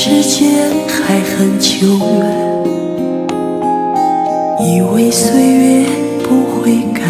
时间还很久远以为岁月不会改